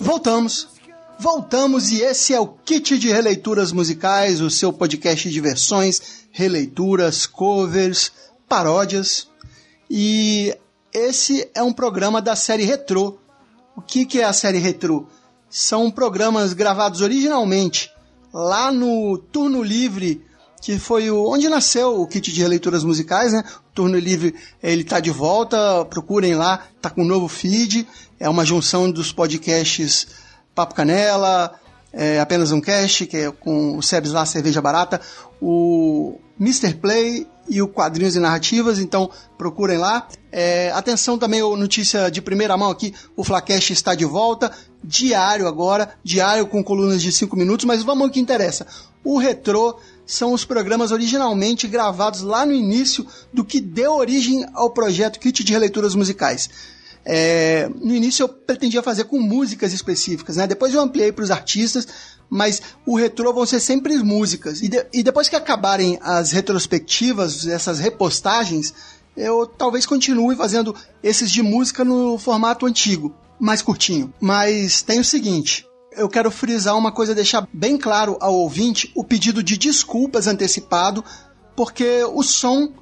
Voltamos. Voltamos e esse é o Kit de Releituras Musicais, o seu podcast de versões, releituras, covers, paródias. E esse é um programa da série Retro. O que, que é a série Retro? São programas gravados originalmente lá no Turno Livre, que foi o, onde nasceu o kit de releituras musicais, né? O Turno Livre, ele tá de volta, procurem lá, tá com um novo feed, é uma junção dos podcasts Papo Canela, é, apenas um cast, que é com o Sebs lá, Cerveja Barata, o Mr. Play e o Quadrinhos e Narrativas, então procurem lá. É, atenção também, notícia de primeira mão aqui, o Flacast está de volta, diário agora, diário com colunas de 5 minutos, mas vamos ao que interessa. O Retro são os programas originalmente gravados lá no início do que deu origem ao projeto Kit de Releituras Musicais. É, no início eu pretendia fazer com músicas específicas, né? Depois eu ampliei para os artistas, mas o retrô vão ser sempre músicas. E, de, e depois que acabarem as retrospectivas, essas repostagens, eu talvez continue fazendo esses de música no formato antigo, mais curtinho. Mas tem o seguinte, eu quero frisar uma coisa, deixar bem claro ao ouvinte o pedido de desculpas antecipado, porque o som,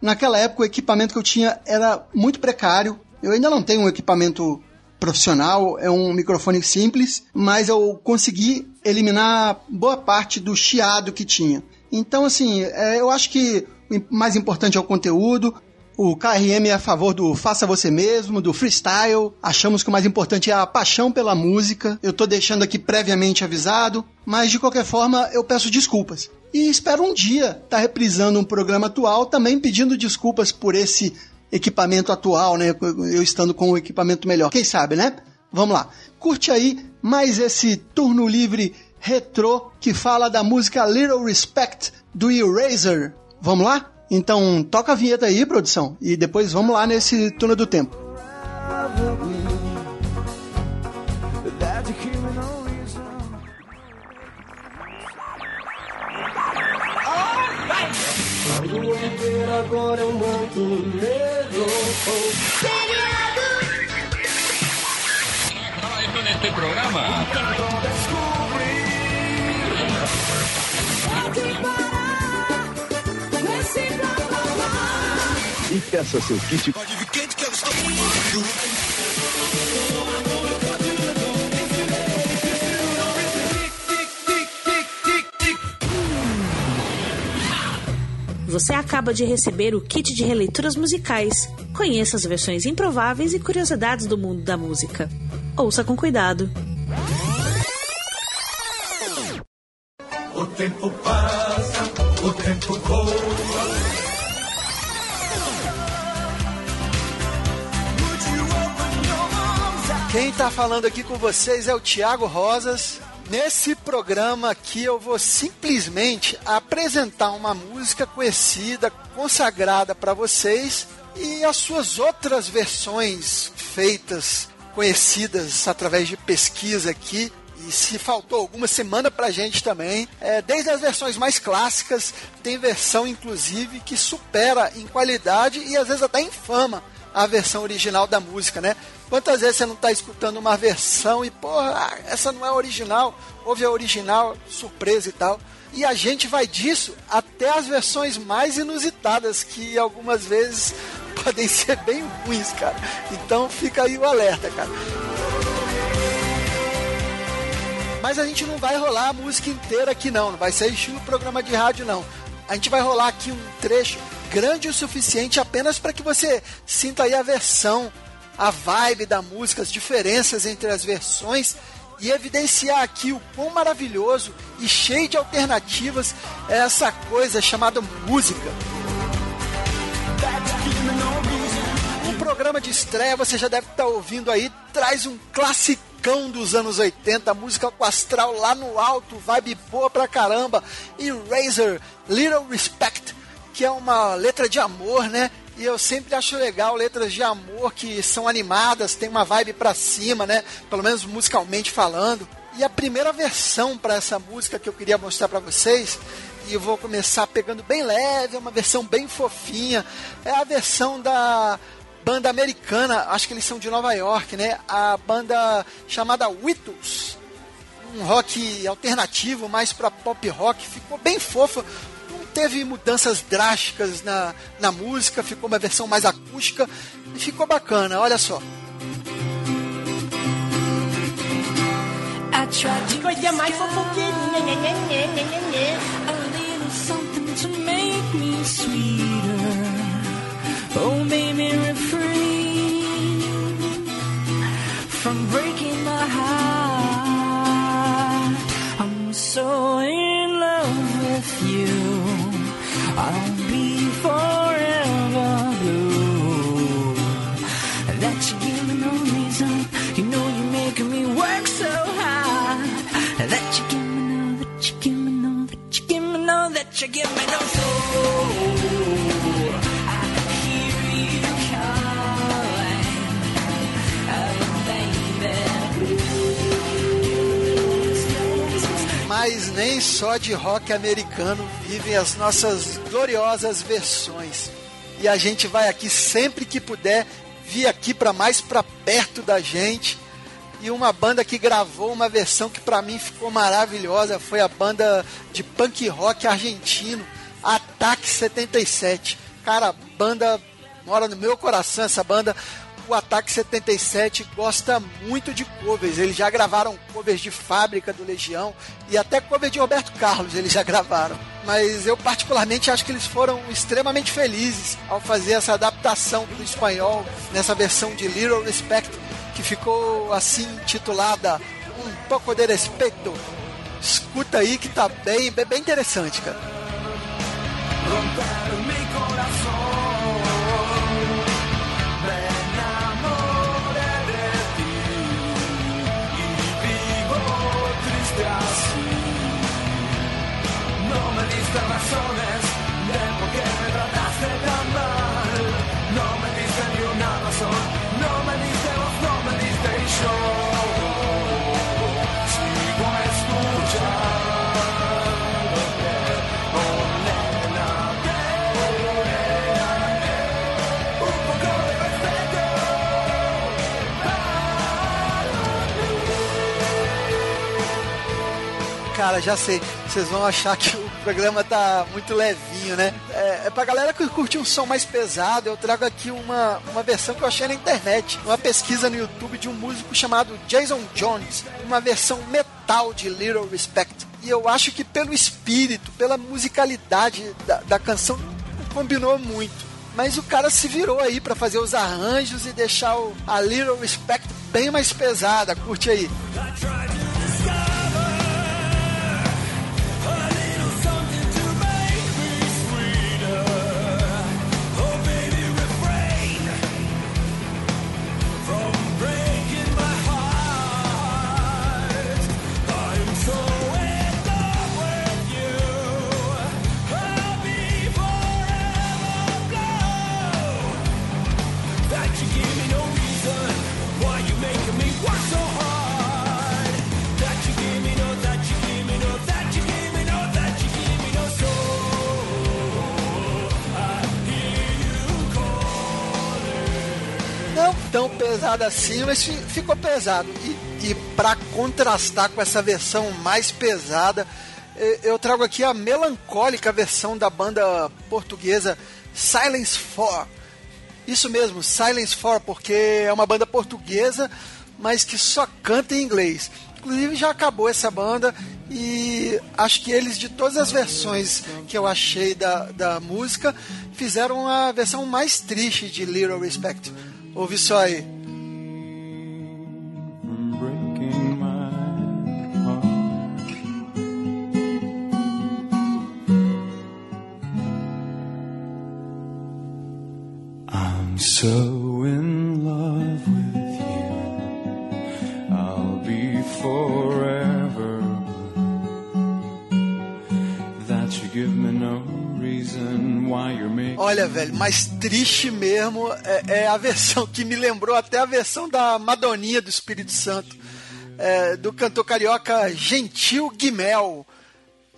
naquela época, o equipamento que eu tinha era muito precário, eu ainda não tenho um equipamento profissional, é um microfone simples, mas eu consegui eliminar boa parte do chiado que tinha. Então, assim, é, eu acho que o mais importante é o conteúdo. O KRM é a favor do faça você mesmo, do freestyle. Achamos que o mais importante é a paixão pela música. Eu tô deixando aqui previamente avisado, mas de qualquer forma eu peço desculpas. E espero um dia estar tá reprisando um programa atual também pedindo desculpas por esse equipamento atual, né? Eu estando com um equipamento melhor. Quem sabe, né? Vamos lá. Curte aí mais esse turno livre retrô que fala da música Little Respect do Eraser. Vamos lá? Então toca a vinheta aí, produção, e depois vamos lá nesse turno do tempo. agora eu monto medo. Peça seu kit. Você acaba de receber o kit de releituras musicais. Conheça as versões improváveis e curiosidades do mundo da música. Ouça com cuidado. O tempo passa, o tempo voa. Quem está falando aqui com vocês é o Thiago Rosas Nesse programa aqui eu vou simplesmente apresentar uma música conhecida, consagrada para vocês e as suas outras versões feitas, conhecidas através de pesquisa aqui. E se faltou alguma, manda pra gente também. É, desde as versões mais clássicas, tem versão inclusive que supera em qualidade e às vezes até em fama a versão original da música, né? Quantas vezes você não está escutando uma versão e, porra, essa não é original, ouve a original, surpresa e tal. E a gente vai disso até as versões mais inusitadas, que algumas vezes podem ser bem ruins, cara. Então fica aí o alerta, cara. Mas a gente não vai rolar a música inteira aqui não, não vai ser estilo programa de rádio não. A gente vai rolar aqui um trecho grande o suficiente apenas para que você sinta aí a versão a vibe da música, as diferenças entre as versões e evidenciar aqui o quão maravilhoso e cheio de alternativas é essa coisa chamada música. O programa de estreia, você já deve estar ouvindo aí, traz um classicão dos anos 80, música com astral lá no alto, vibe boa pra caramba, e Razor, Little Respect, que é uma letra de amor, né? E eu sempre acho legal letras de amor que são animadas, tem uma vibe pra cima, né? Pelo menos musicalmente falando. E a primeira versão para essa música que eu queria mostrar para vocês, e eu vou começar pegando bem leve, é uma versão bem fofinha, é a versão da banda americana, acho que eles são de Nova York, né? A banda chamada Whittles. Um rock alternativo, mais para pop rock, ficou bem fofa. Teve mudanças drásticas na, na música, ficou uma versão mais acústica e ficou bacana, olha só. Coisa mais fofoqueirinha, né, né, né, né, né, né. A little something to make me sweeter. Oh, baby, That you give me no reason. You know you're making me work so hard. That you give me no, that you give me no, that you give me no, that you give me no soul. Oh. Mas nem só de rock americano vivem as nossas gloriosas versões. E a gente vai aqui sempre que puder vir aqui para mais para perto da gente. E uma banda que gravou uma versão que para mim ficou maravilhosa foi a banda de punk rock argentino, Ataque 77. Cara, banda mora no meu coração essa banda. O Ataque 77 gosta muito de covers. Eles já gravaram covers de fábrica do Legião e até cover de Roberto Carlos eles já gravaram. Mas eu particularmente acho que eles foram extremamente felizes ao fazer essa adaptação do espanhol nessa versão de Little Respect que ficou assim titulada Um pouco de respeito. Escuta aí que tá bem, bem, interessante, cara. Razones de por qué me trataste tan mal. No me diste ni una razón, no me diste voz, no me diste y yo. Cara, já sei. Vocês vão achar que o programa tá muito levinho, né? É, é pra galera que curte um som mais pesado, eu trago aqui uma, uma versão que eu achei na internet. Uma pesquisa no YouTube de um músico chamado Jason Jones. Uma versão metal de Little Respect. E eu acho que pelo espírito, pela musicalidade da, da canção, combinou muito. Mas o cara se virou aí pra fazer os arranjos e deixar o, a Little Respect bem mais pesada. Curte aí. Tão pesado assim, mas fi- ficou pesado. E, e para contrastar com essa versão mais pesada, eh, eu trago aqui a melancólica versão da banda portuguesa Silence 4. Isso mesmo, Silence 4, porque é uma banda portuguesa, mas que só canta em inglês. Inclusive já acabou essa banda e acho que eles, de todas as versões que eu achei da, da música, fizeram a versão mais triste de Little Respect. Ouve só aí. Olha, velho, mais triste mesmo é, é a versão que me lembrou até a versão da Madoninha do Espírito Santo. é, do cantor carioca Gentil Guimel.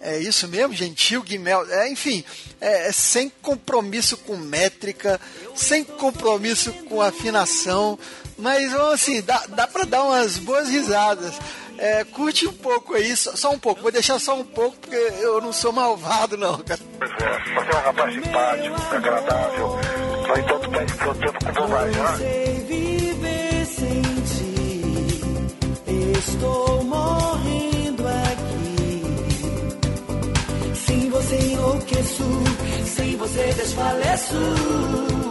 É isso mesmo, Gentil Guimel. É, enfim, é, é sem compromisso com métrica, sem compromisso com afinação, mas assim, dá, dá pra dar umas boas risadas. É, curte um pouco aí, só, só um pouco, vou deixar só um pouco, porque eu não sou malvado, não, cara. Pois é, você é um rapaz simpático, agradável. No entanto, perde seu tempo com bobagem, né? sei viver sem ti. Estou morrendo aqui. Sem você enlouqueço, sem você desfaleço.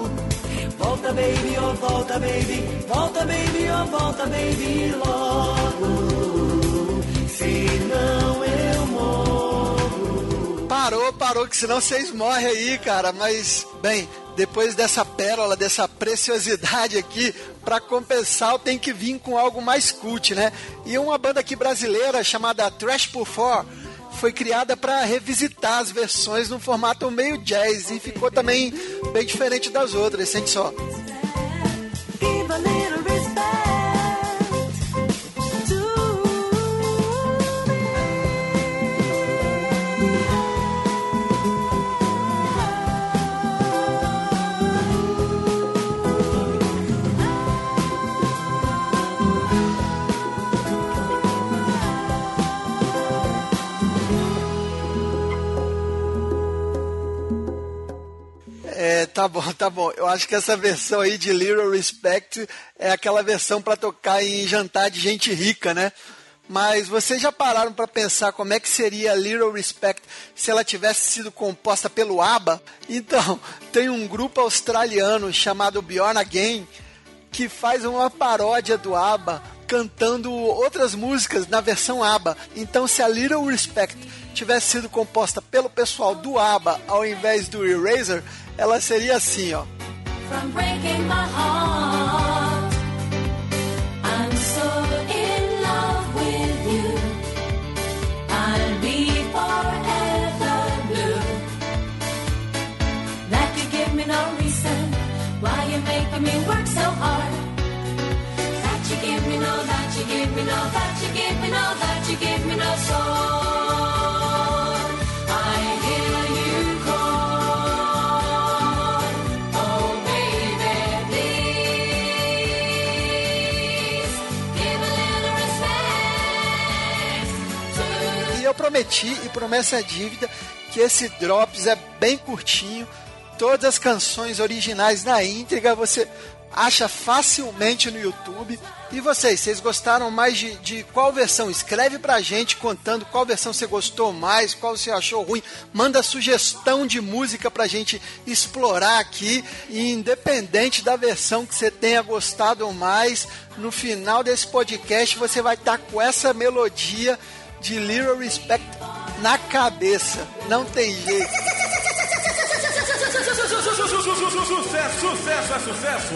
Volta, baby, oh volta, baby, volta, baby, oh volta, baby, logo. Senão eu morro. Parou, parou, que senão vocês morrem aí, cara. Mas, bem, depois dessa pérola, dessa preciosidade aqui, pra compensar, tenho que vir com algo mais cult, né? E uma banda aqui brasileira chamada Trash por Four foi criada para revisitar as versões num formato meio jazz e ficou também bem diferente das outras, sente só. Tá bom, tá bom. Eu acho que essa versão aí de Little Respect é aquela versão para tocar em jantar de gente rica, né? Mas vocês já pararam para pensar como é que seria Little Respect se ela tivesse sido composta pelo ABBA? Então, tem um grupo australiano chamado Bjorn Again que faz uma paródia do ABBA cantando outras músicas na versão ABBA. Então, se a Little Respect tivesse sido composta pelo pessoal do ABBA ao invés do Eraser, ela seria assim. From breaking my heart, I'm so in love with you. I'll be forever blue. That you give me no reason why you're making me work so hard. That you give me no, that you give me no, that you give me no, that. Prometi, e promessa é dívida, que esse Drops é bem curtinho. Todas as canções originais na íntegra você acha facilmente no YouTube. E vocês, vocês gostaram mais de, de qual versão? Escreve pra gente contando qual versão você gostou mais, qual você achou ruim. Manda sugestão de música pra gente explorar aqui. E independente da versão que você tenha gostado mais, no final desse podcast você vai estar com essa melodia de Little Respect na cabeça. Não tem jeito. Sucesso, sucesso é sucesso!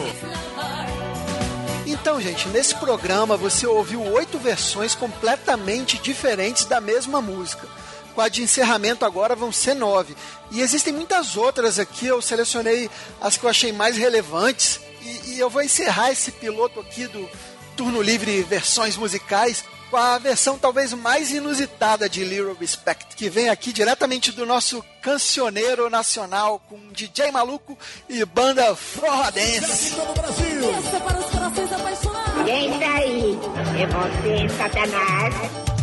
Então, gente, nesse programa você ouviu oito versões completamente diferentes da mesma música. Com a de encerramento agora vão ser nove. E existem muitas outras aqui, eu selecionei as que eu achei mais relevantes. E, e eu vou encerrar esse piloto aqui do Turno Livre Versões Musicais com a versão talvez mais inusitada de Little Respect, que vem aqui diretamente do nosso cancioneiro nacional com DJ Maluco e banda Forra Dance. Essa para os corações apaixonados. Quem está aí? É você, Satanás.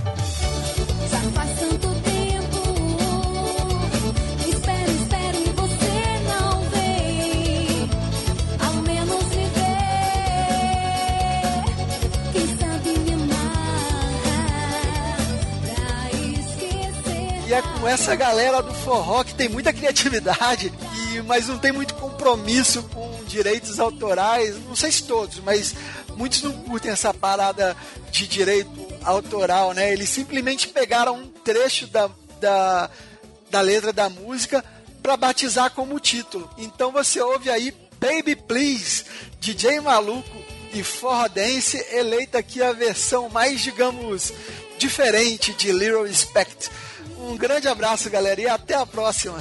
É com essa galera do forró que tem muita criatividade, e, mas não tem muito compromisso com direitos autorais. Não sei se todos, mas muitos não curtem essa parada de direito autoral, né? Eles simplesmente pegaram um trecho da, da, da letra da música para batizar como título. Então você ouve aí Baby Please, DJ Maluco e Forró Dance, eleita aqui a versão mais, digamos, diferente de Little Respect. Um grande abraço, galera, e até a próxima.